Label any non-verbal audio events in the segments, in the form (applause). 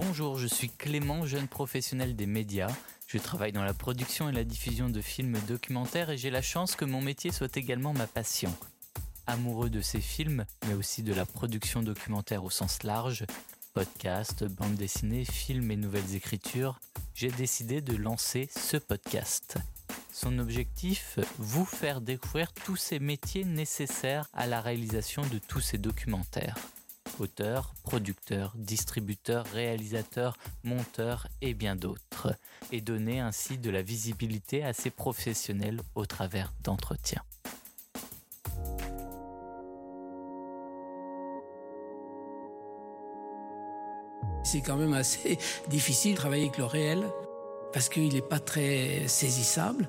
Bonjour, je suis Clément, jeune professionnel des médias. Je travaille dans la production et la diffusion de films documentaires et j'ai la chance que mon métier soit également ma passion. Amoureux de ces films, mais aussi de la production documentaire au sens large, podcast, bande dessinée, films et nouvelles écritures, j'ai décidé de lancer ce podcast. Son objectif, vous faire découvrir tous ces métiers nécessaires à la réalisation de tous ces documentaires auteurs, producteurs, distributeurs, réalisateurs, monteurs et bien d'autres, et donner ainsi de la visibilité à ces professionnels au travers d'entretiens. C'est quand même assez (laughs) difficile de travailler avec le réel parce qu'il n'est pas très saisissable.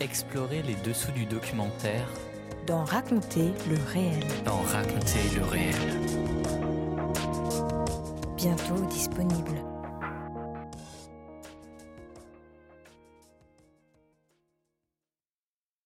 explorer les dessous du documentaire. Dans Raconter le réel. Dans Raconter le réel. Bientôt disponible.